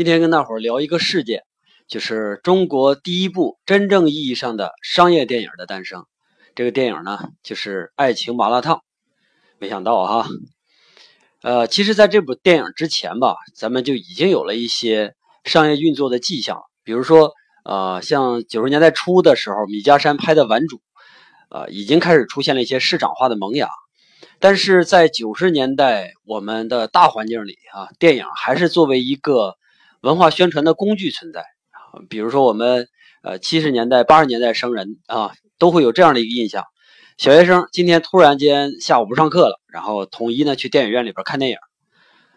今天跟大伙儿聊一个事件，就是中国第一部真正意义上的商业电影的诞生。这个电影呢，就是《爱情麻辣烫》。没想到哈，呃，其实在这部电影之前吧，咱们就已经有了一些商业运作的迹象。比如说，呃，像九十年代初的时候，米家山拍的《顽主》，呃，已经开始出现了一些市场化的萌芽。但是在九十年代，我们的大环境里啊，电影还是作为一个文化宣传的工具存在。比如说，我们呃七十年代、八十年代生人啊，都会有这样的一个印象：小学生今天突然间下午不上课了，然后统一呢去电影院里边看电影，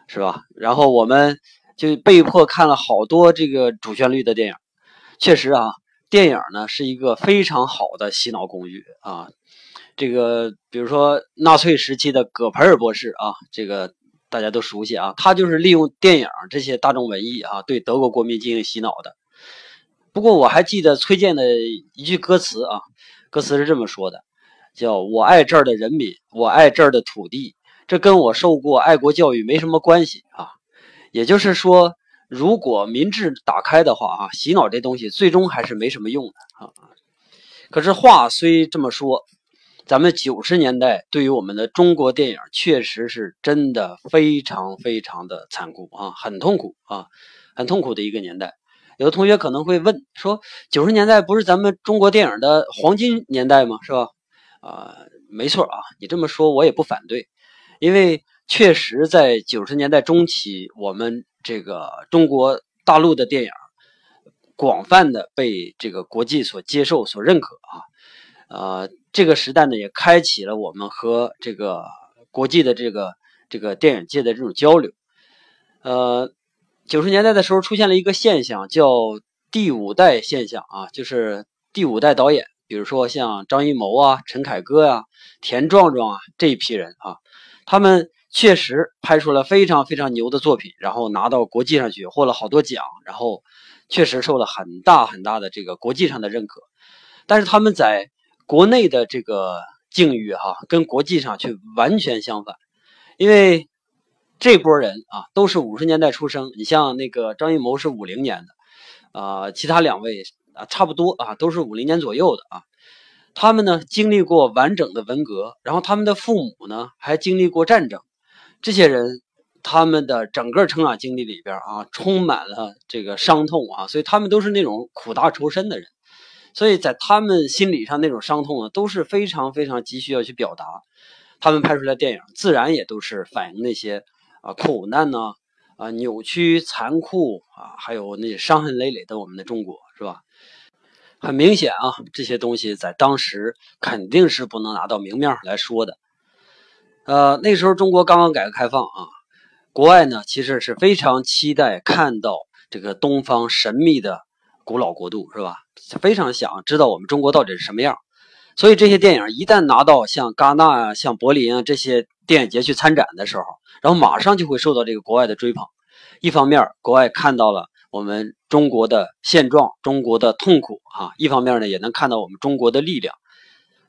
是吧？然后我们就被迫看了好多这个主旋律的电影。确实啊，电影呢是一个非常好的洗脑工具啊。这个，比如说纳粹时期的葛培尔博士啊，这个大家都熟悉啊，他就是利用电影这些大众文艺啊，对德国国民进行洗脑的。不过我还记得崔健的一句歌词啊，歌词是这么说的：“叫我爱这儿的人民，我爱这儿的土地，这跟我受过爱国教育没什么关系啊。”也就是说，如果民智打开的话啊，洗脑这东西最终还是没什么用的啊。可是话虽这么说。咱们九十年代对于我们的中国电影，确实是真的非常非常的残酷啊，很痛苦啊，很痛苦的一个年代。有的同学可能会问说，九十年代不是咱们中国电影的黄金年代吗？是吧？啊，没错啊，你这么说我也不反对，因为确实在九十年代中期，我们这个中国大陆的电影广泛的被这个国际所接受、所认可啊。呃，这个时代呢，也开启了我们和这个国际的这个这个电影界的这种交流。呃，九十年代的时候出现了一个现象，叫第五代现象啊，就是第五代导演，比如说像张艺谋啊、陈凯歌呀、田壮壮啊这一批人啊，他们确实拍出了非常非常牛的作品，然后拿到国际上去获了好多奖，然后确实受了很大很大的这个国际上的认可，但是他们在国内的这个境遇哈，跟国际上却完全相反，因为这波人啊都是五十年代出生，你像那个张艺谋是五零年的，啊，其他两位啊差不多啊都是五零年左右的啊，他们呢经历过完整的文革，然后他们的父母呢还经历过战争，这些人他们的整个成长经历里边啊充满了这个伤痛啊，所以他们都是那种苦大仇深的人。所以在他们心理上那种伤痛呢，都是非常非常急需要去表达。他们拍出来电影，自然也都是反映那些啊苦难呢，啊扭曲残酷啊，还有那些伤痕累累的我们的中国，是吧？很明显啊，这些东西在当时肯定是不能拿到明面上来说的。呃，那时候中国刚刚改革开放啊，国外呢其实是非常期待看到这个东方神秘的。古老国度是吧？非常想知道我们中国到底是什么样，所以这些电影一旦拿到像戛纳啊、像柏林啊这些电影节去参展的时候，然后马上就会受到这个国外的追捧。一方面，国外看到了我们中国的现状、中国的痛苦啊；一方面呢，也能看到我们中国的力量。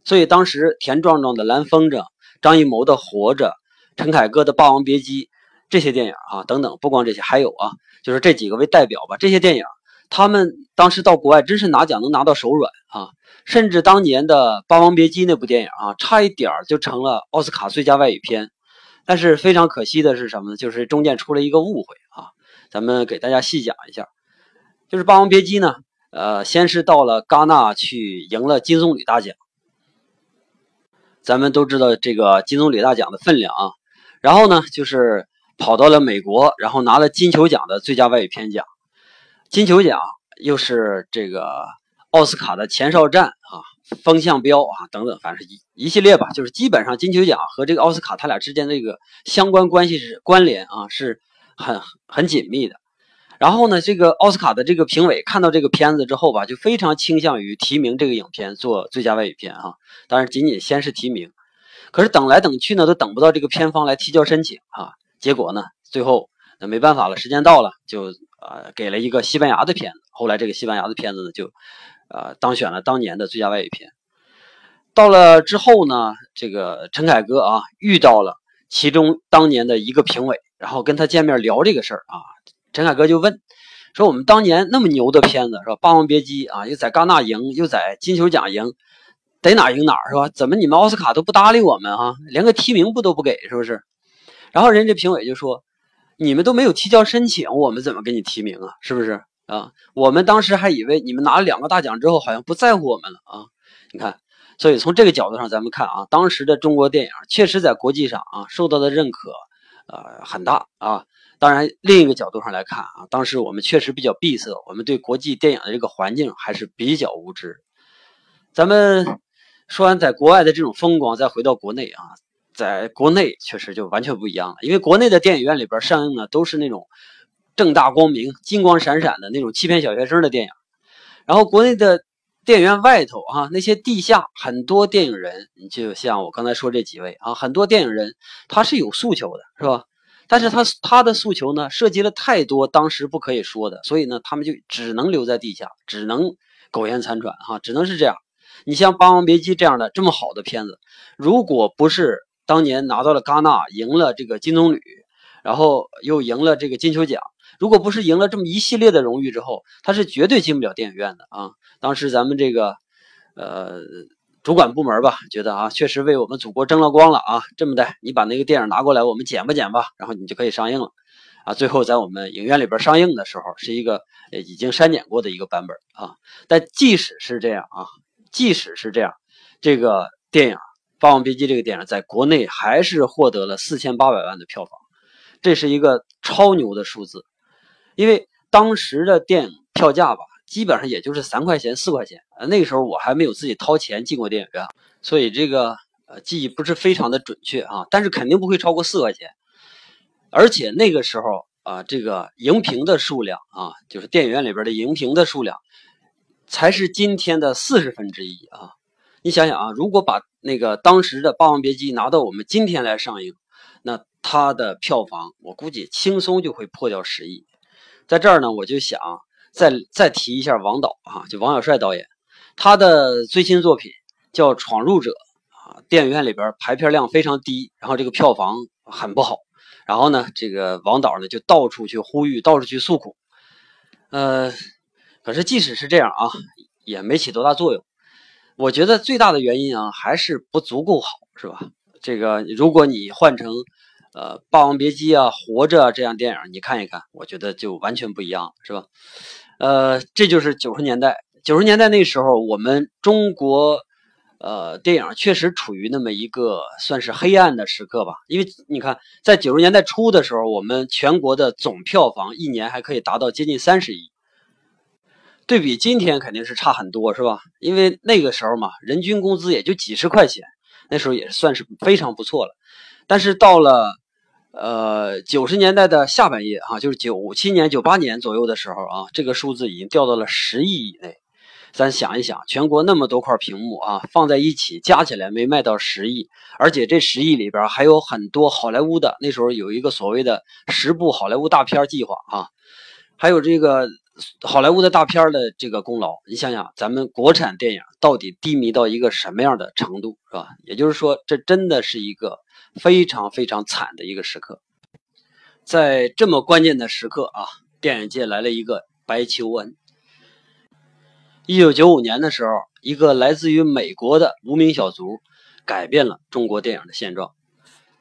所以当时田壮壮的《蓝风筝》、张艺谋的《活着》、陈凯歌的《霸王别姬》这些电影啊等等，不光这些，还有啊，就是这几个为代表吧，这些电影。他们当时到国外真是拿奖能拿到手软啊！甚至当年的《霸王别姬》那部电影啊，差一点就成了奥斯卡最佳外语片。但是非常可惜的是什么呢？就是中间出了一个误会啊！咱们给大家细讲一下，就是《霸王别姬》呢，呃，先是到了戛纳去赢了金棕榈大奖。咱们都知道这个金棕榈大奖的分量啊。然后呢，就是跑到了美国，然后拿了金球奖的最佳外语片奖。金球奖又是这个奥斯卡的前哨战啊，风向标啊等等，反正一一系列吧，就是基本上金球奖和这个奥斯卡他俩之间这个相关关系是关联啊，是很很紧密的。然后呢，这个奥斯卡的这个评委看到这个片子之后吧，就非常倾向于提名这个影片做最佳外语片啊。当然，仅仅先是提名，可是等来等去呢，都等不到这个片方来提交申请啊。结果呢，最后没办法了，时间到了就。呃，给了一个西班牙的片子，后来这个西班牙的片子呢，就呃当选了当年的最佳外语片。到了之后呢，这个陈凯歌啊遇到了其中当年的一个评委，然后跟他见面聊这个事儿啊。陈凯歌就问说：“我们当年那么牛的片子是吧，《霸王别姬》啊，又在戛纳赢，又在金球奖赢，得哪赢哪是吧？怎么你们奥斯卡都不搭理我们啊？连个提名不都不给是不是？”然后人家评委就说：“你们都没有提交申请，我们怎么给你提名啊？是不是啊？我们当时还以为你们拿了两个大奖之后，好像不在乎我们了啊？你看。”所以从这个角度上，咱们看啊，当时的中国电影确实在国际上啊受到的认可，呃很大啊。当然，另一个角度上来看啊，当时我们确实比较闭塞，我们对国际电影的这个环境还是比较无知。咱们说完在国外的这种风光，再回到国内啊，在国内确实就完全不一样了，因为国内的电影院里边上映的都是那种正大光明、金光闪闪的那种欺骗小学生的电影，然后国内的。电影院外头啊，那些地下很多电影人，你就像我刚才说这几位啊，很多电影人他是有诉求的，是吧？但是他他的诉求呢，涉及了太多当时不可以说的，所以呢，他们就只能留在地下，只能苟延残喘哈，只能是这样。你像《霸王别姬》这样的这么好的片子，如果不是当年拿到了戛纳，赢了这个金棕榈，然后又赢了这个金球奖。如果不是赢了这么一系列的荣誉之后，他是绝对进不了电影院的啊！当时咱们这个，呃，主管部门吧，觉得啊，确实为我们祖国争了光了啊！这么的，你把那个电影拿过来，我们剪吧剪吧，然后你就可以上映了啊！最后在我们影院里边上映的时候，是一个已经删减过的一个版本啊。但即使是这样啊，即使是这样，这个电影《霸王别姬》这个电影在国内还是获得了四千八百万的票房，这是一个超牛的数字。因为当时的电影票价吧，基本上也就是三块钱、四块钱。呃，那个时候我还没有自己掏钱进过电影院，所以这个呃记忆不是非常的准确啊。但是肯定不会超过四块钱。而且那个时候啊，这个荧屏的数量啊，就是电影院里边的荧屏的数量，才是今天的四十分之一啊。你想想啊，如果把那个当时的《霸王别姬》拿到我们今天来上映，那它的票房我估计轻松就会破掉十亿。在这儿呢，我就想再再提一下王导啊，就王小帅导演，他的最新作品叫《闯入者》啊，电影院里边排片量非常低，然后这个票房很不好，然后呢，这个王导呢就到处去呼吁，到处去诉苦，呃，可是即使是这样啊，也没起多大作用。我觉得最大的原因啊，还是不足够好，是吧？这个如果你换成。呃，《霸王别姬》啊，《活着》啊这样电影，你看一看，我觉得就完全不一样，是吧？呃，这就是九十年代，九十年代那时候，我们中国呃电影确实处于那么一个算是黑暗的时刻吧。因为你看，在九十年代初的时候，我们全国的总票房一年还可以达到接近三十亿，对比今天肯定是差很多，是吧？因为那个时候嘛，人均工资也就几十块钱，那时候也算是非常不错了。但是到了呃，九十年代的下半叶啊，就是九七年、九八年左右的时候啊，这个数字已经掉到了十亿以内。咱想一想，全国那么多块屏幕啊，放在一起加起来没卖到十亿，而且这十亿里边还有很多好莱坞的，那时候有一个所谓的十部好莱坞大片计划啊，还有这个好莱坞的大片的这个功劳。你想想，咱们国产电影到底低迷到一个什么样的程度，是吧？也就是说，这真的是一个。非常非常惨的一个时刻，在这么关键的时刻啊，电影界来了一个白求恩。一九九五年的时候，一个来自于美国的无名小卒改变了中国电影的现状。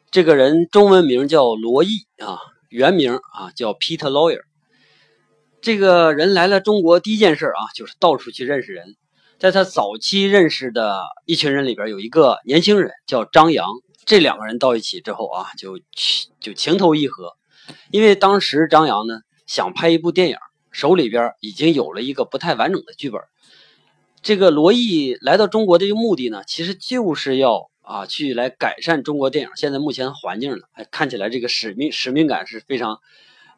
这个人中文名叫罗毅啊，原名啊叫 Peter Lawyer。这个人来了中国第一件事啊，就是到处去认识人。在他早期认识的一群人里边，有一个年轻人叫张扬。这两个人到一起之后啊，就就情投意合，因为当时张扬呢想拍一部电影，手里边已经有了一个不太完整的剧本。这个罗毅来到中国的这个目的呢，其实就是要啊去来改善中国电影现在目前的环境的。哎，看起来这个使命使命感是非常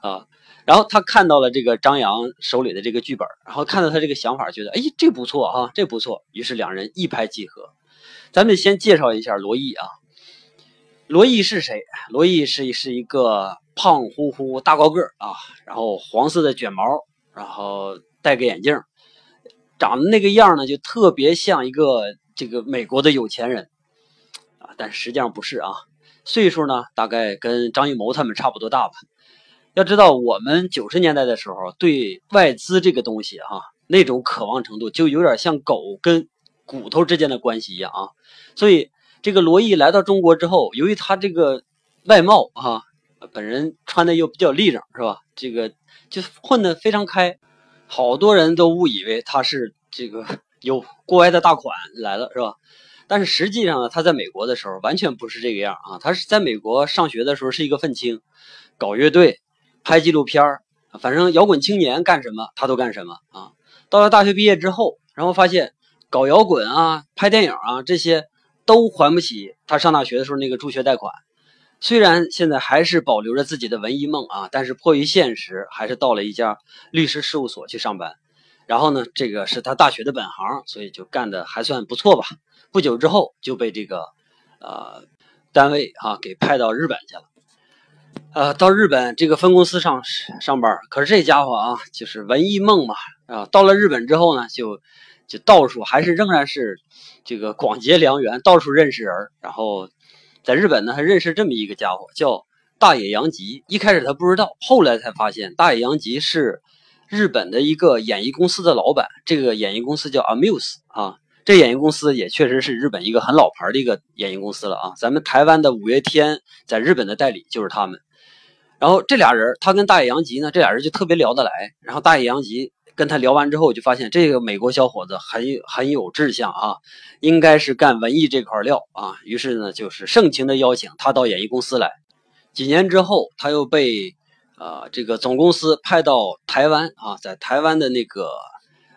啊。然后他看到了这个张扬手里的这个剧本，然后看到他这个想法，觉得哎这不错啊，这不错。于是两人一拍即合。咱们先介绍一下罗毅啊。罗毅是谁？罗毅是是一个胖乎乎大高个啊，然后黄色的卷毛，然后戴个眼镜，长得那个样呢，就特别像一个这个美国的有钱人啊，但实际上不是啊。岁数呢大概跟张艺谋他们差不多大吧。要知道，我们九十年代的时候对外资这个东西哈，那种渴望程度就有点像狗跟骨头之间的关系一样啊。所以这个罗毅来到中国之后，由于他这个外貌哈，本人穿的又比较立正，是吧？这个就混得非常开，好多人都误以为他是这个有国外的大款来了，是吧？但是实际上呢，他在美国的时候完全不是这个样啊。他是在美国上学的时候是一个愤青，搞乐队、拍纪录片反正摇滚青年干什么他都干什么啊。到了大学毕业之后，然后发现搞摇滚啊、拍电影啊这些都还不起他上大学的时候那个助学贷款。虽然现在还是保留着自己的文艺梦啊，但是迫于现实，还是到了一家律师事务所去上班。然后呢，这个是他大学的本行，所以就干的还算不错吧。不久之后就被这个，呃，单位啊给派到日本去了，呃，到日本这个分公司上上班。可是这家伙啊，就是文艺梦嘛，啊，到了日本之后呢，就就到处还是仍然是这个广结良缘，到处认识人。然后在日本呢，还认识这么一个家伙，叫大野洋吉。一开始他不知道，后来才发现大野洋吉是日本的一个演艺公司的老板。这个演艺公司叫 Amuse 啊。这演艺公司也确实是日本一个很老牌的一个演艺公司了啊！咱们台湾的五月天在日本的代理就是他们。然后这俩人，他跟大野洋吉呢，这俩人就特别聊得来。然后大野洋吉跟他聊完之后，就发现这个美国小伙子很很有志向啊，应该是干文艺这块料啊。于是呢，就是盛情的邀请他到演艺公司来。几年之后，他又被呃这个总公司派到台湾啊，在台湾的那个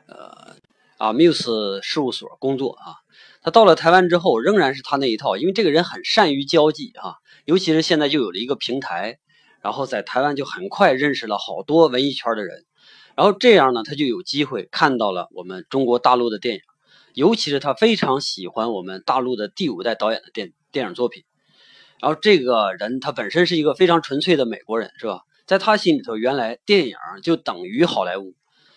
呃。啊，Muse 事务所工作啊，他到了台湾之后，仍然是他那一套，因为这个人很善于交际啊，尤其是现在就有了一个平台，然后在台湾就很快认识了好多文艺圈的人，然后这样呢，他就有机会看到了我们中国大陆的电影，尤其是他非常喜欢我们大陆的第五代导演的电电影作品，然后这个人他本身是一个非常纯粹的美国人，是吧？在他心里头，原来电影就等于好莱坞。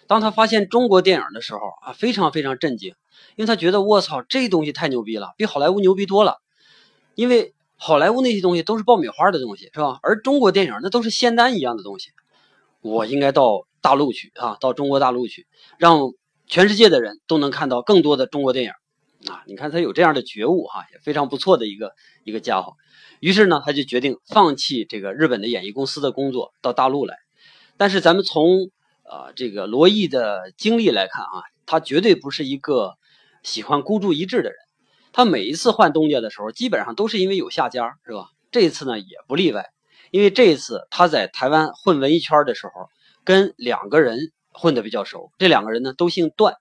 当他发现中国电影的时候啊，非常非常震惊，因为他觉得我操，这东西太牛逼了，比好莱坞牛逼多了。因为好莱坞那些东西都是爆米花的东西，是吧？而中国电影那都是仙丹一样的东西。我应该到大陆去啊，到中国大陆去，让全世界的人都能看到更多的中国电影啊！你看他有这样的觉悟哈，也非常不错的一个一个家伙。于是呢，他就决定放弃这个日本的演艺公司的工作，到大陆来。但是咱们从啊，这个罗毅的经历来看啊，他绝对不是一个喜欢孤注一掷的人。他每一次换东家的时候，基本上都是因为有下家，是吧？这一次呢也不例外，因为这一次他在台湾混文艺圈的时候，跟两个人混得比较熟。这两个人呢都姓段，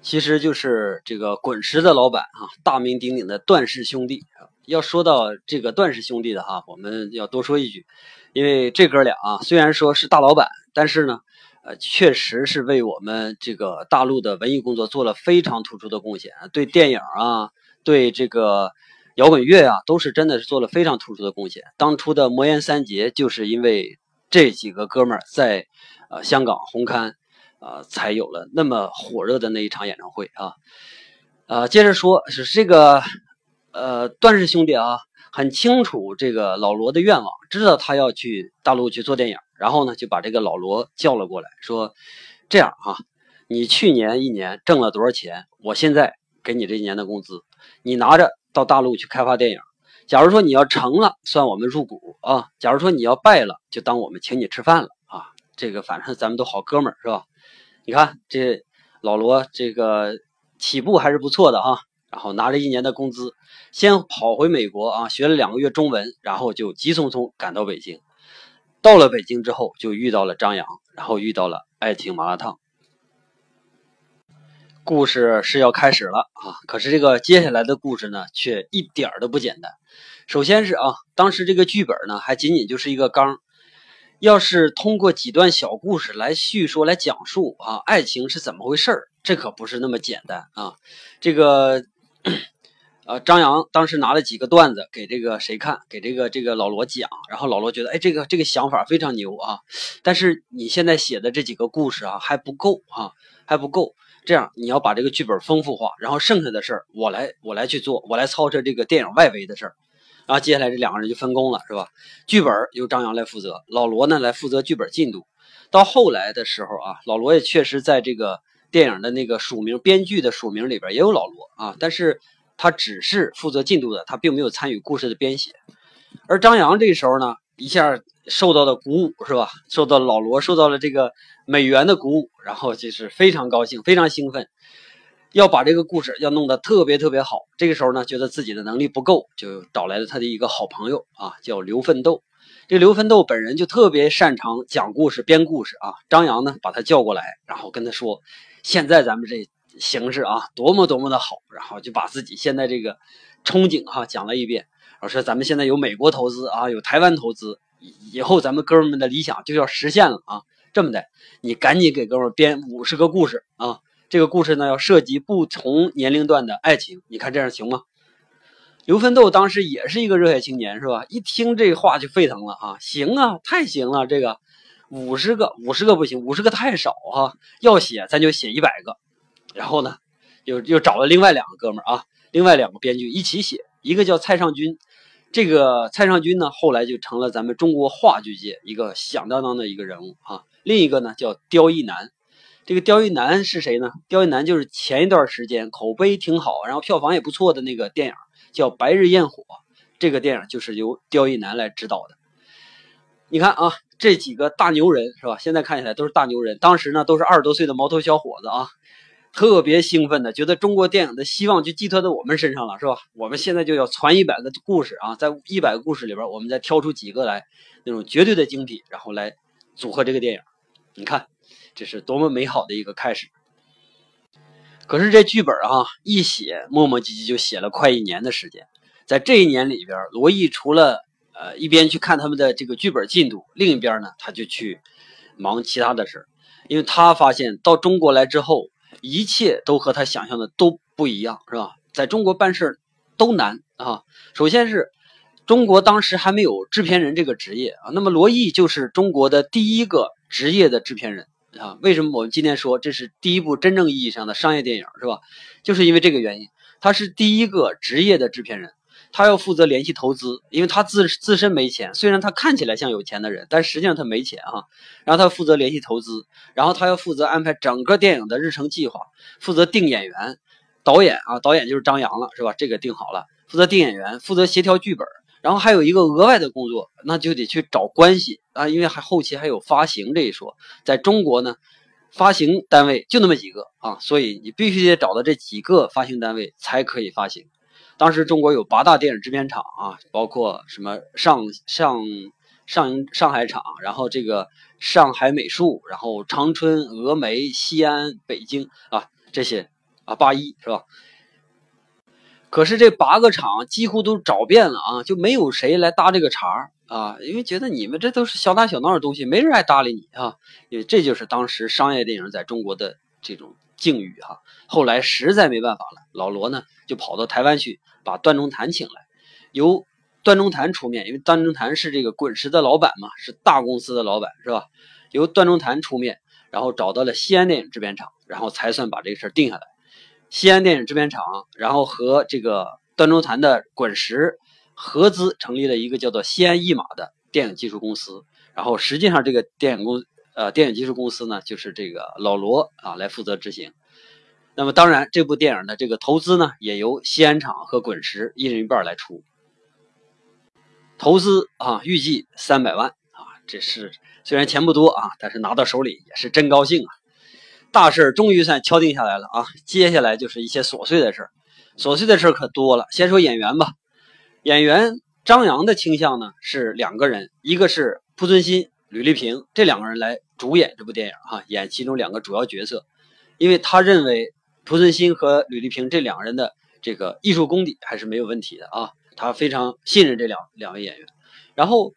其实就是这个滚石的老板啊，大名鼎鼎的段氏兄弟。要说到这个段氏兄弟的哈，我们要多说一句，因为这哥俩啊，虽然说是大老板，但是呢。呃，确实是为我们这个大陆的文艺工作做了非常突出的贡献，对电影啊，对这个摇滚乐啊，都是真的是做了非常突出的贡献。当初的魔岩三杰就是因为这几个哥们儿在呃香港红磡啊，才有了那么火热的那一场演唱会啊。呃，接着说是这个呃段氏兄弟啊，很清楚这个老罗的愿望，知道他要去大陆去做电影。然后呢，就把这个老罗叫了过来，说：“这样啊，你去年一年挣了多少钱？我现在给你这一年的工资，你拿着到大陆去开发电影。假如说你要成了，算我们入股啊；假如说你要败了，就当我们请你吃饭了啊。这个反正咱们都好哥们儿是吧？你看这老罗这个起步还是不错的哈。然后拿着一年的工资，先跑回美国啊，学了两个月中文，然后就急匆匆赶到北京。”到了北京之后，就遇到了张扬，然后遇到了爱情麻辣烫。故事是要开始了啊！可是这个接下来的故事呢，却一点儿都不简单。首先是啊，当时这个剧本呢，还仅仅就是一个纲。要是通过几段小故事来叙说、来讲述啊，爱情是怎么回事儿，这可不是那么简单啊！这个。呃，张扬当时拿了几个段子给这个谁看，给这个这个老罗讲，然后老罗觉得，哎，这个这个想法非常牛啊，但是你现在写的这几个故事啊还不够啊，还不够。这样你要把这个剧本丰富化，然后剩下的事儿我来我来去做，我来操持这个电影外围的事儿。然后接下来这两个人就分工了，是吧？剧本由张扬来负责，老罗呢来负责剧本进度。到后来的时候啊，老罗也确实在这个电影的那个署名编剧的署名里边也有老罗啊，但是他只是负责进度的，他并没有参与故事的编写。而张扬这时候呢，一下受到了鼓舞，是吧？受到老罗受到了这个美元的鼓舞，然后就是非常高兴，非常兴奋。要把这个故事要弄得特别特别好，这个时候呢，觉得自己的能力不够，就找来了他的一个好朋友啊，叫刘奋斗。这刘奋斗本人就特别擅长讲故事、编故事啊。张扬呢，把他叫过来，然后跟他说：“现在咱们这形势啊，多么多么的好。”然后就把自己现在这个憧憬哈讲了一遍。我说：“咱们现在有美国投资啊，有台湾投资，以后咱们哥们们的理想就要实现了啊。这么的，你赶紧给哥们编五十个故事啊。”这个故事呢，要涉及不同年龄段的爱情，你看这样行吗？刘奋斗当时也是一个热血青年，是吧？一听这话就沸腾了啊！行啊，太行了！这个五十个，五十个不行，五十个太少啊！要写咱就写一百个。然后呢，又又找了另外两个哥们儿啊，另外两个编剧一起写，一个叫蔡尚君，这个蔡尚君呢，后来就成了咱们中国话剧界一个响当当的一个人物啊。另一个呢，叫刁亦男。这个刁亦男是谁呢？刁亦男就是前一段时间口碑挺好，然后票房也不错的那个电影，叫《白日焰火》。这个电影就是由刁亦男来指导的。你看啊，这几个大牛人是吧？现在看起来都是大牛人，当时呢都是二十多岁的毛头小伙子啊，特别兴奋的，觉得中国电影的希望就寄托在我们身上了，是吧？我们现在就要传一百个故事啊，在一百个故事里边，我们再挑出几个来，那种绝对的精品，然后来组合这个电影。你看。这是多么美好的一个开始！可是这剧本啊，一写磨磨唧唧就写了快一年的时间。在这一年里边，罗毅除了呃一边去看他们的这个剧本进度，另一边呢，他就去忙其他的事因为他发现到中国来之后，一切都和他想象的都不一样，是吧？在中国办事都难啊。首先是中国当时还没有制片人这个职业啊，那么罗毅就是中国的第一个职业的制片人。啊，为什么我们今天说这是第一部真正意义上的商业电影，是吧？就是因为这个原因，他是第一个职业的制片人，他要负责联系投资，因为他自自身没钱，虽然他看起来像有钱的人，但实际上他没钱啊。然后他负责联系投资，然后他要负责安排整个电影的日程计划，负责定演员、导演啊，导演就是张扬了，是吧？这个定好了，负责定演员，负责协调剧本。然后还有一个额外的工作，那就得去找关系啊，因为还后期还有发行这一说。在中国呢，发行单位就那么几个啊，所以你必须得找到这几个发行单位才可以发行。当时中国有八大电影制片厂啊，包括什么上上上上海厂，然后这个上海美术，然后长春、峨眉、西安、北京啊这些啊八一是吧？可是这八个厂几乎都找遍了啊，就没有谁来搭这个茬啊，因为觉得你们这都是小打小闹的东西，没人爱搭理你啊。因为这就是当时商业电影在中国的这种境遇哈。后来实在没办法了，老罗呢就跑到台湾去，把段中谭请来，由段中谭出面，因为段中谭是这个滚石的老板嘛，是大公司的老板是吧？由段中谭出面，然后找到了西安电影制片厂，然后才算把这个事儿定下来。西安电影制片厂，然后和这个段中谭的滚石合资成立了一个叫做西安一马的电影技术公司。然后实际上这个电影公呃电影技术公司呢，就是这个老罗啊来负责执行。那么当然，这部电影的这个投资呢，也由西安厂和滚石一人一半来出。投资啊，预计三百万啊，这是虽然钱不多啊，但是拿到手里也是真高兴啊。大事终于算敲定下来了啊！接下来就是一些琐碎的事儿，琐碎的事儿可多了。先说演员吧，演员张扬的倾向呢是两个人，一个是濮存昕、吕丽萍这两个人来主演这部电影哈，演其中两个主要角色，因为他认为濮存昕和吕丽萍这两个人的这个艺术功底还是没有问题的啊，他非常信任这两两位演员，然后。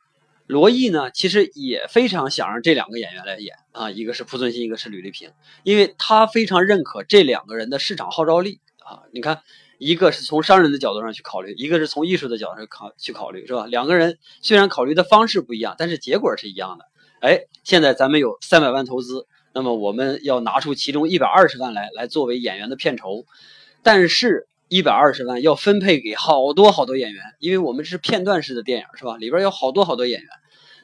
罗毅呢，其实也非常想让这两个演员来演啊，一个是濮存昕，一个是吕丽萍，因为他非常认可这两个人的市场号召力啊。你看，一个是从商人的角度上去考虑，一个是从艺术的角度上考去考虑，是吧？两个人虽然考虑的方式不一样，但是结果是一样的。哎，现在咱们有三百万投资，那么我们要拿出其中一百二十万来，来作为演员的片酬，但是。一百二十万要分配给好多好多演员，因为我们是片段式的电影，是吧？里边有好多好多演员，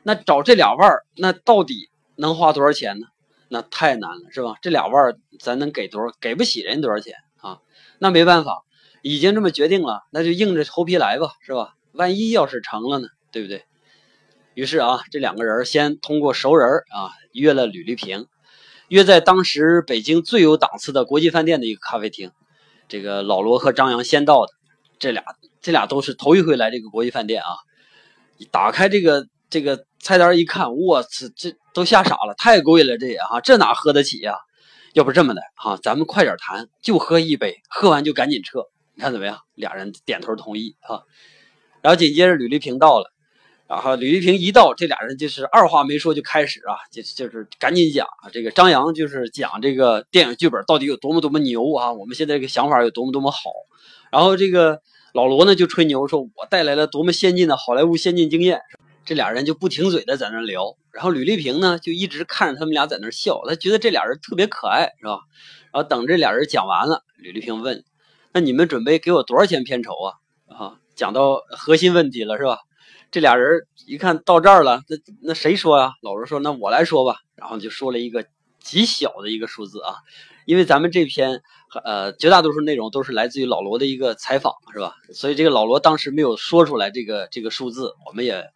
那找这俩腕儿，那到底能花多少钱呢？那太难了，是吧？这俩腕儿咱能给多少？给不起人多少钱啊？那没办法，已经这么决定了，那就硬着头皮来吧，是吧？万一要是成了呢，对不对？于是啊，这两个人先通过熟人啊约了吕丽萍，约在当时北京最有档次的国际饭店的一个咖啡厅。这个老罗和张扬先到的，这俩这俩都是头一回来这个国际饭店啊！打开这个这个菜单一看，我操，这都吓傻了，太贵了这也哈，这哪喝得起呀？要不这么的哈，咱们快点谈，就喝一杯，喝完就赶紧撤，你看怎么样？俩人点头同意啊。然后紧接着吕丽萍到了。然后吕丽萍一到，这俩人就是二话没说就开始啊，就就是赶紧讲啊。这个张扬就是讲这个电影剧本到底有多么多么牛啊，我们现在这个想法有多么多么好。然后这个老罗呢就吹牛说，我带来了多么先进的好莱坞先进经验。这俩人就不停嘴的在那聊。然后吕丽萍呢就一直看着他们俩在那笑，他觉得这俩人特别可爱，是吧？然后等这俩人讲完了，吕丽萍问：“那你们准备给我多少钱片酬啊？”啊，讲到核心问题了，是吧？这俩人一看到这儿了，那那谁说呀？老罗说：“那我来说吧。”然后就说了一个极小的一个数字啊，因为咱们这篇呃绝大多数内容都是来自于老罗的一个采访，是吧？所以这个老罗当时没有说出来这个这个数字，我们也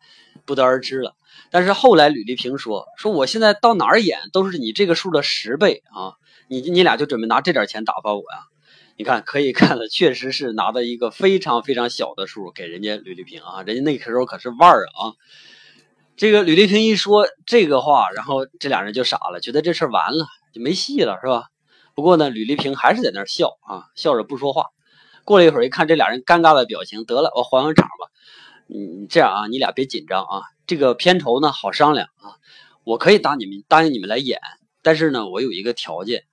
不得而知了。但是后来吕丽萍说：“说我现在到哪儿演都是你这个数的十倍啊！你你俩就准备拿这点钱打发我呀？”你看，可以看了，确实是拿到一个非常非常小的数给人家吕丽萍啊，人家那个时候可是腕儿啊。这个吕丽萍一说这个话，然后这俩人就傻了，觉得这事儿完了，就没戏了，是吧？不过呢，吕丽萍还是在那儿笑啊，笑着不说话。过了一会儿，一看这俩人尴尬的表情，得了，我还还场吧。嗯，这样啊，你俩别紧张啊，这个片酬呢好商量啊，我可以答你们答应你们来演，但是呢，我有一个条件，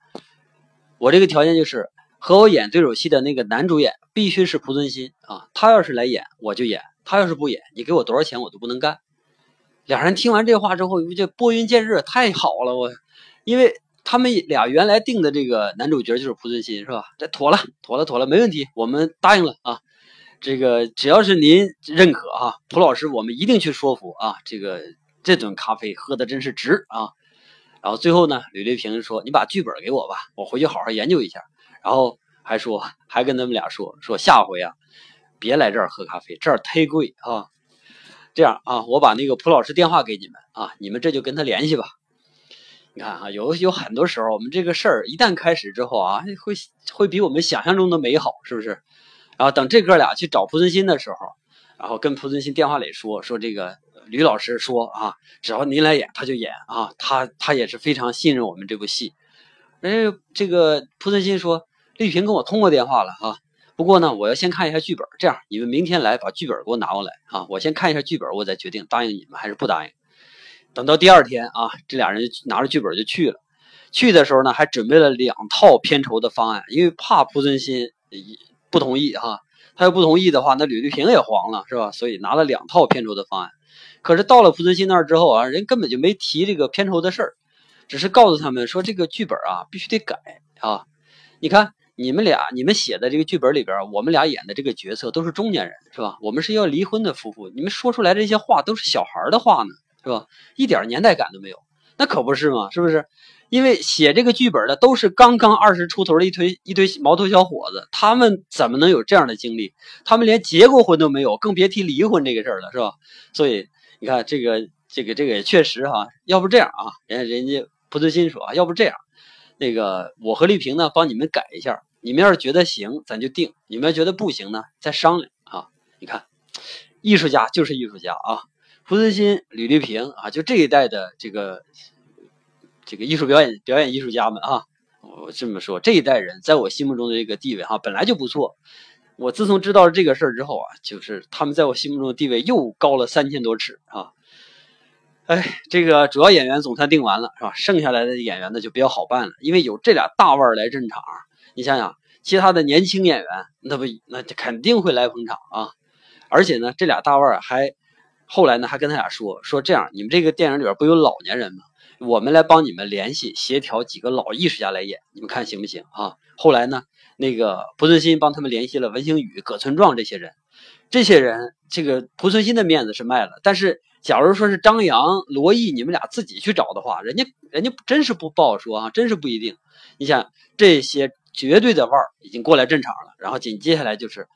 我这个条件就是。和我演对手戏的那个男主演必须是濮存昕啊，他要是来演我就演，他要是不演，你给我多少钱我都不能干。俩人听完这话之后，就拨云见日，太好了我，因为他们俩原来定的这个男主角就是濮存昕是吧？这妥了，妥了，妥了，没问题，我们答应了啊。这个只要是您认可啊，蒲老师，我们一定去说服啊。这个这顿咖啡喝的真是值啊。然后最后呢，吕丽萍说：“你把剧本给我吧，我回去好好研究一下。”然后还说，还跟他们俩说，说下回啊，别来这儿喝咖啡，这儿忒贵啊。这样啊，我把那个蒲老师电话给你们啊，你们这就跟他联系吧。你看啊，有有很多时候，我们这个事儿一旦开始之后啊，会会比我们想象中的美好，是不是？然后等这哥俩去找濮存昕的时候，然后跟濮存昕电话里说，说这个吕老师说啊，只要您来演，他就演啊，他他也是非常信任我们这部戏。哎，这个濮存昕说。丽萍跟我通过电话了啊，不过呢，我要先看一下剧本。这样，你们明天来把剧本给我拿过来啊，我先看一下剧本，我再决定答应你们还是不答应。等到第二天啊，这俩人拿着剧本就去了。去的时候呢，还准备了两套片酬的方案，因为怕濮存昕不同意哈，他要不同意的话，那吕丽萍也黄了是吧？所以拿了两套片酬的方案。可是到了濮存昕那儿之后啊，人根本就没提这个片酬的事儿，只是告诉他们说这个剧本啊必须得改啊，你看。你们俩，你们写的这个剧本里边，我们俩演的这个角色都是中年人，是吧？我们是要离婚的夫妇，你们说出来这些话都是小孩的话呢，是吧？一点年代感都没有，那可不是嘛，是不是？因为写这个剧本的都是刚刚二十出头的一堆一堆毛头小伙子，他们怎么能有这样的经历？他们连结过婚都没有，更别提离婚这个事儿了，是吧？所以你看，这个这个这个也确实哈，要不这样啊，人家人家濮存昕说啊，要不这样。那个，我和丽萍呢，帮你们改一下。你们要是觉得行，咱就定；你们要觉得不行呢，再商量啊。你看，艺术家就是艺术家啊。濮存昕、吕丽萍啊，就这一代的这个这个艺术表演表演艺术家们啊，我这么说，这一代人在我心目中的这个地位哈，本来就不错。我自从知道了这个事儿之后啊，就是他们在我心目中的地位又高了三千多尺啊。哎，这个主要演员总算定完了，是吧？剩下来的演员呢就比较好办了，因为有这俩大腕来镇场。你想想，其他的年轻演员，那不那肯定会来捧场啊！而且呢，这俩大腕还后来呢还跟他俩说说这样，你们这个电影里边不有老年人吗？我们来帮你们联系协调几个老艺术家来演，你们看行不行啊？后来呢，那个濮存昕帮他们联系了文星宇、葛存壮这些人，这些人这个濮存昕的面子是卖了，但是假如说是张扬、罗毅，你们俩自己去找的话，人家人家真是不不好说啊，真是不一定。你想这些绝对的腕儿已经过来镇场了，然后紧接下来就是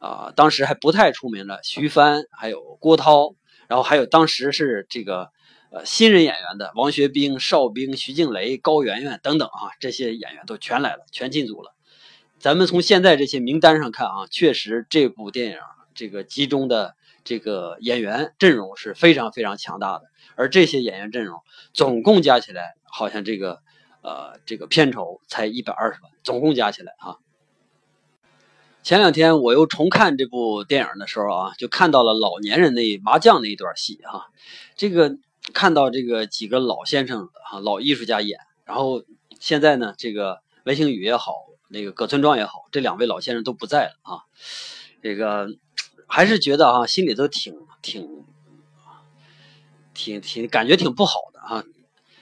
啊，当时还不太出名的徐帆，还有郭涛，然后还有当时是这个。呃，新人演员的王学兵、邵兵、徐静蕾、高圆圆等等啊，这些演员都全来了，全进组了。咱们从现在这些名单上看啊，确实这部电影这个集中的这个演员阵容是非常非常强大的。而这些演员阵容总共加起来，好像这个呃这个片酬才一百二十万，总共加起来啊。前两天我又重看这部电影的时候啊，就看到了老年人那麻将那一段戏哈，这个。看到这个几个老先生啊，老艺术家演，然后现在呢，这个文星宇也好，那个葛存壮也好，这两位老先生都不在了啊，这个还是觉得啊，心里头挺挺挺挺感觉挺不好的啊，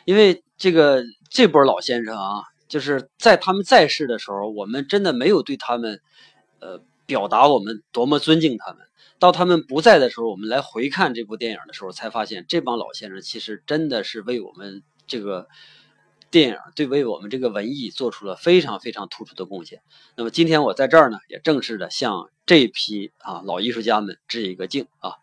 因为这个这波老先生啊，就是在他们在世的时候，我们真的没有对他们呃表达我们多么尊敬他们。到他们不在的时候，我们来回看这部电影的时候，才发现这帮老先生其实真的是为我们这个电影，对为我们这个文艺做出了非常非常突出的贡献。那么今天我在这儿呢，也正式的向这批啊老艺术家们致一个敬啊。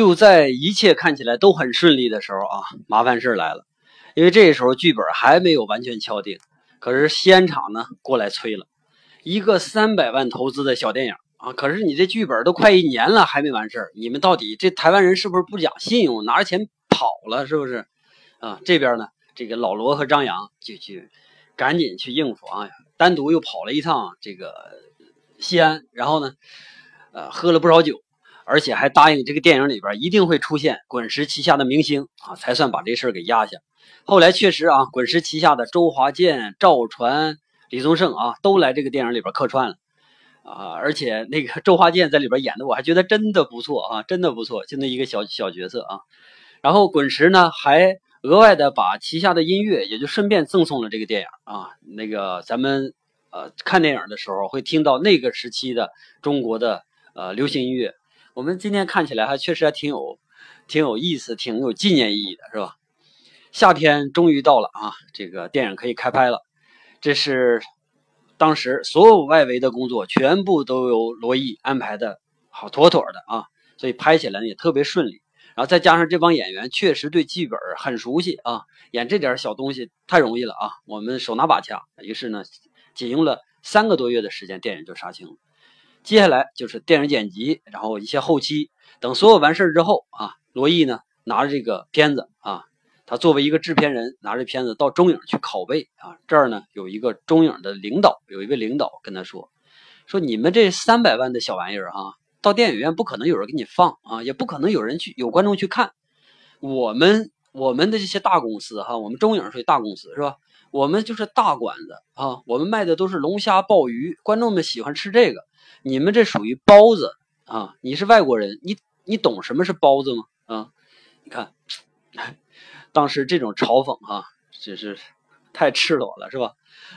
就在一切看起来都很顺利的时候啊，麻烦事来了。因为这时候剧本还没有完全敲定，可是西安厂呢过来催了，一个三百万投资的小电影啊，可是你这剧本都快一年了还没完事，你们到底这台湾人是不是不讲信用，拿着钱跑了是不是？啊，这边呢，这个老罗和张扬就去赶紧去应付啊，单独又跑了一趟这个西安，然后呢，呃，喝了不少酒。而且还答应这个电影里边一定会出现滚石旗下的明星啊，才算把这事儿给压下。后来确实啊，滚石旗下的周华健、赵传、李宗盛啊，都来这个电影里边客串了啊。而且那个周华健在里边演的，我还觉得真的不错啊，真的不错，就那一个小小角色啊。然后滚石呢，还额外的把旗下的音乐也就顺便赠送了这个电影啊。那个咱们呃看电影的时候会听到那个时期的中国的呃流行音乐。我们今天看起来还确实还挺有，挺有意思，挺有纪念意义的，是吧？夏天终于到了啊，这个电影可以开拍了。这是当时所有外围的工作全部都由罗毅安排的好妥妥的啊，所以拍起来也特别顺利。然后再加上这帮演员确实对剧本很熟悉啊，演这点小东西太容易了啊，我们手拿把掐。于是呢，仅用了三个多月的时间，电影就杀青了。接下来就是电影剪辑，然后一些后期，等所有完事儿之后啊，罗毅呢拿着这个片子啊，他作为一个制片人，拿着片子到中影去拷贝啊。这儿呢有一个中影的领导，有一位领导跟他说：“说你们这三百万的小玩意儿啊，到电影院不可能有人给你放啊，也不可能有人去有观众去看。我们我们的这些大公司哈，我们中影属于大公司是吧？我们就是大馆子啊，我们卖的都是龙虾鲍鱼，观众们喜欢吃这个。”你们这属于包子啊！你是外国人，你你懂什么是包子吗？啊，你看，当时这种嘲讽啊，真是太赤裸了，是吧？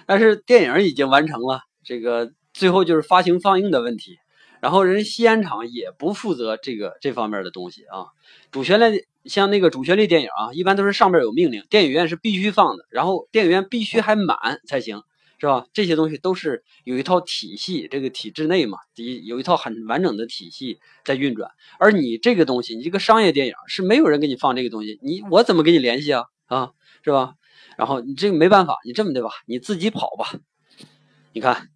但是电影已经完成了，这个最后就是发行放映的问题。然后人西安厂也不负责这个这方面的东西啊。主旋律像那个主旋律电影啊，一般都是上边有命令，电影院是必须放的，然后电影院必须还满才行。是吧？这些东西都是有一套体系，这个体制内嘛，一有一套很完整的体系在运转。而你这个东西，你这个商业电影是没有人给你放这个东西，你我怎么跟你联系啊？啊，是吧？然后你这个没办法，你这么的吧，你自己跑吧。你看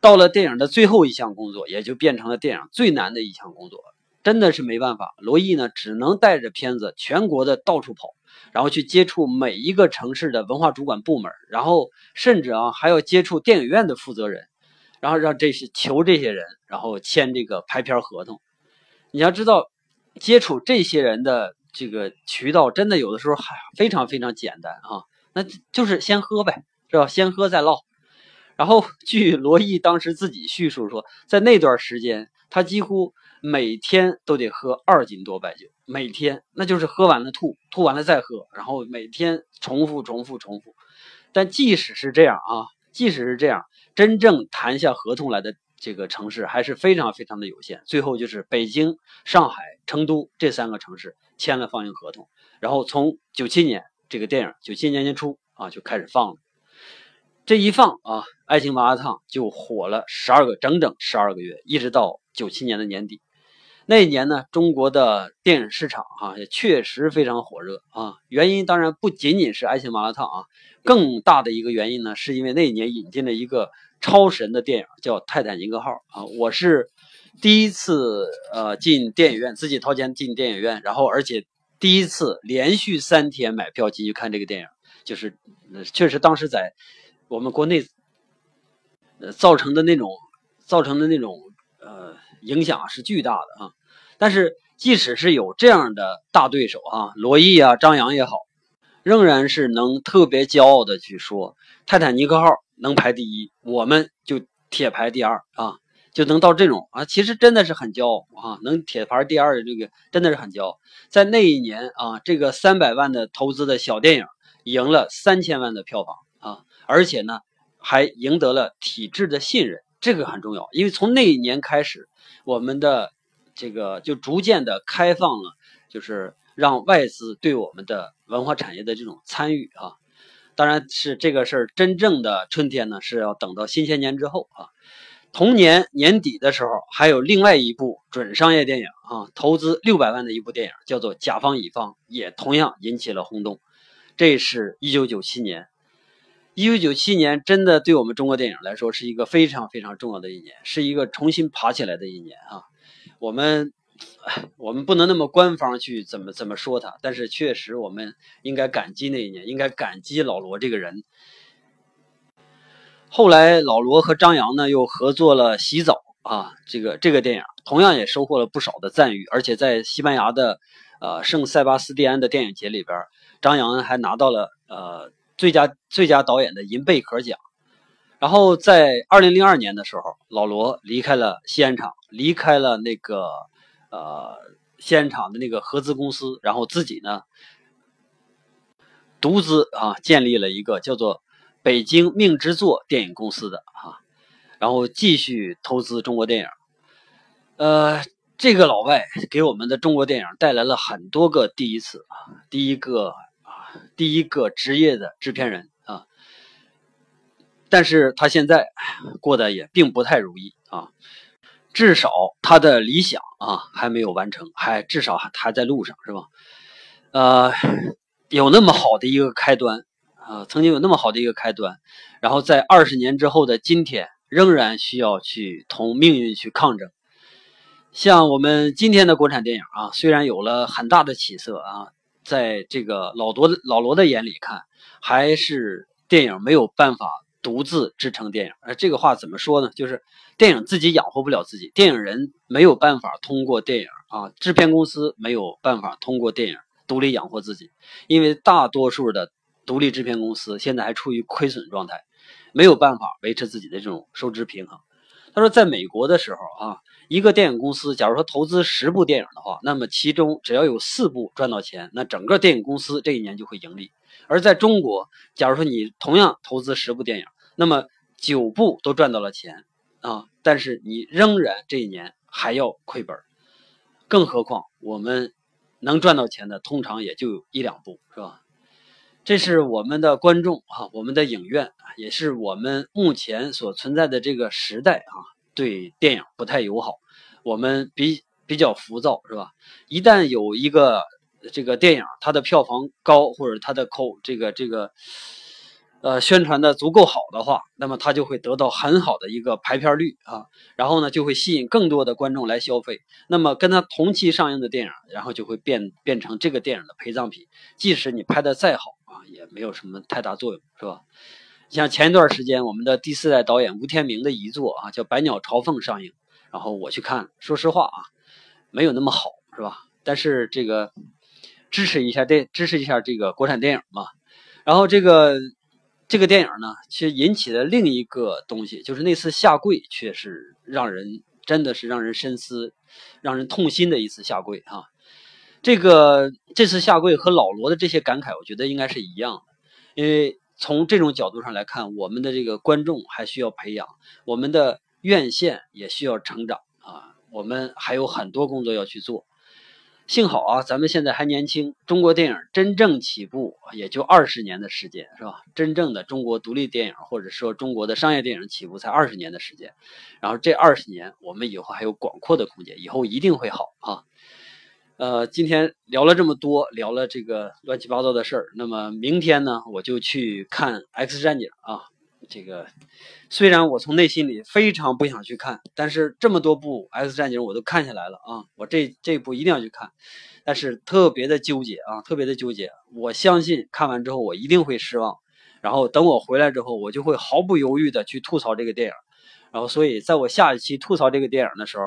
到了电影的最后一项工作，也就变成了电影最难的一项工作，真的是没办法。罗毅呢，只能带着片子全国的到处跑，然后去接触每一个城市的文化主管部门，然后甚至啊还要接触电影院的负责人，然后让这些求这些人，然后签这个拍片合同。你要知道，接触这些人的这个渠道，真的有的时候还非常非常简单啊，那就是先喝呗，是吧？先喝再唠。然后据罗毅当时自己叙述说，在那段时间，他几乎每天都得喝二斤多白酒，每天那就是喝完了吐，吐完了再喝，然后每天重复、重复、重复。但即使是这样啊，即使是这样，真正谈下合同来的这个城市还是非常非常的有限。最后就是北京、上海、成都这三个城市签了放映合同，然后从九七年这个电影九七年年初啊就开始放了。这一放啊，《爱情麻辣烫》就火了十二个整整十二个月，一直到九七年的年底。那一年呢，中国的电影市场啊也确实非常火热啊。原因当然不仅仅是《爱情麻辣烫》啊，更大的一个原因呢，是因为那一年引进了一个超神的电影，叫《泰坦尼克号》啊。我是第一次呃进电影院，自己掏钱进电影院，然后而且第一次连续三天买票进去看这个电影，就是确实当时在。我们国内，呃，造成的那种，造成的那种，呃，影响是巨大的啊。但是，即使是有这样的大对手啊，罗毅啊、张扬也好，仍然是能特别骄傲的去说，泰坦尼克号能排第一，我们就铁排第二啊，就能到这种啊，其实真的是很骄傲啊，能铁排第二的这个真的是很骄傲。在那一年啊，这个三百万的投资的小电影赢了三千万的票房啊。而且呢，还赢得了体制的信任，这个很重要。因为从那一年开始，我们的这个就逐渐的开放了，就是让外资对我们的文化产业的这种参与啊。当然是这个事儿真正的春天呢，是要等到新千年之后啊。同年年底的时候，还有另外一部准商业电影啊，投资六百万的一部电影，叫做《甲方乙方》，也同样引起了轰动。这是一九九七年。一九九七年真的对我们中国电影来说是一个非常非常重要的一年，是一个重新爬起来的一年啊！我们我们不能那么官方去怎么怎么说它，但是确实我们应该感激那一年，应该感激老罗这个人。后来老罗和张扬呢又合作了《洗澡》啊，这个这个电影同样也收获了不少的赞誉，而且在西班牙的呃圣塞巴斯蒂安的电影节里边，张扬还拿到了呃。最佳最佳导演的银贝壳奖，然后在二零零二年的时候，老罗离开了西安厂，离开了那个呃西安厂的那个合资公司，然后自己呢独资啊建立了一个叫做北京命之作电影公司的啊，然后继续投资中国电影。呃，这个老外给我们的中国电影带来了很多个第一次啊，第一个。第一个职业的制片人啊，但是他现在过得也并不太如意啊，至少他的理想啊还没有完成，还至少还还在路上，是吧？呃，有那么好的一个开端啊，曾经有那么好的一个开端，然后在二十年之后的今天，仍然需要去同命运去抗争。像我们今天的国产电影啊，虽然有了很大的起色啊。在这个老罗老罗的眼里看，还是电影没有办法独自支撑电影。而这个话怎么说呢？就是电影自己养活不了自己，电影人没有办法通过电影啊，制片公司没有办法通过电影独立养活自己，因为大多数的独立制片公司现在还处于亏损状态，没有办法维持自己的这种收支平衡。他说，在美国的时候啊。一个电影公司，假如说投资十部电影的话，那么其中只要有四部赚到钱，那整个电影公司这一年就会盈利。而在中国，假如说你同样投资十部电影，那么九部都赚到了钱啊，但是你仍然这一年还要亏本。更何况我们能赚到钱的，通常也就有一两部，是吧？这是我们的观众啊，我们的影院也是我们目前所存在的这个时代啊。对电影不太友好，我们比比较浮躁，是吧？一旦有一个这个电影，它的票房高或者它的口这个这个呃，宣传的足够好的话，那么它就会得到很好的一个排片率啊，然后呢，就会吸引更多的观众来消费。那么跟它同期上映的电影，然后就会变变成这个电影的陪葬品。即使你拍的再好啊，也没有什么太大作用，是吧？像前一段时间，我们的第四代导演吴天明的遗作啊，叫《百鸟朝凤》上映，然后我去看，说实话啊，没有那么好，是吧？但是这个支持一下电，支持一下这个国产电影嘛。然后这个。这个电影呢，其实引起的另一个东西，就是那次下跪，却是让人真的是让人深思、让人痛心的一次下跪啊！这个这次下跪和老罗的这些感慨，我觉得应该是一样的，因为从这种角度上来看，我们的这个观众还需要培养，我们的院线也需要成长啊，我们还有很多工作要去做。幸好啊，咱们现在还年轻。中国电影真正起步也就二十年的时间，是吧？真正的中国独立电影或者说中国的商业电影起步才二十年的时间。然后这二十年，我们以后还有广阔的空间，以后一定会好啊。呃，今天聊了这么多，聊了这个乱七八糟的事儿。那么明天呢，我就去看《X 战警》啊。这个虽然我从内心里非常不想去看，但是这么多部《X 战警》我都看下来了啊！我这这部一定要去看，但是特别的纠结啊，特别的纠结。我相信看完之后我一定会失望，然后等我回来之后，我就会毫不犹豫的去吐槽这个电影。然后，所以在我下一期吐槽这个电影的时候，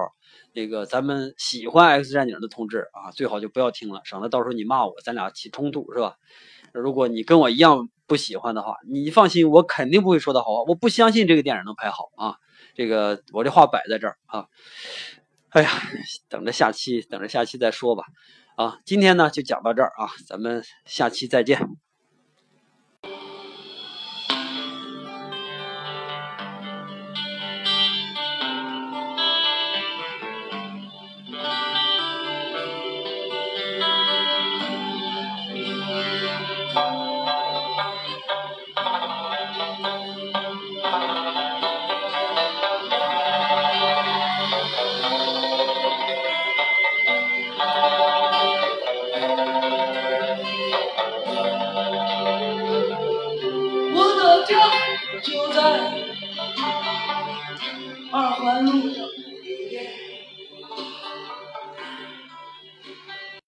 那个咱们喜欢《X 战警》的同志啊，最好就不要听了，省得到时候你骂我，咱俩起冲突是吧？如果你跟我一样。不喜欢的话，你放心，我肯定不会说的好话。我不相信这个电影能拍好啊！这个我这话摆在这儿啊。哎呀，等着下期，等着下期再说吧。啊，今天呢就讲到这儿啊，咱们下期再见。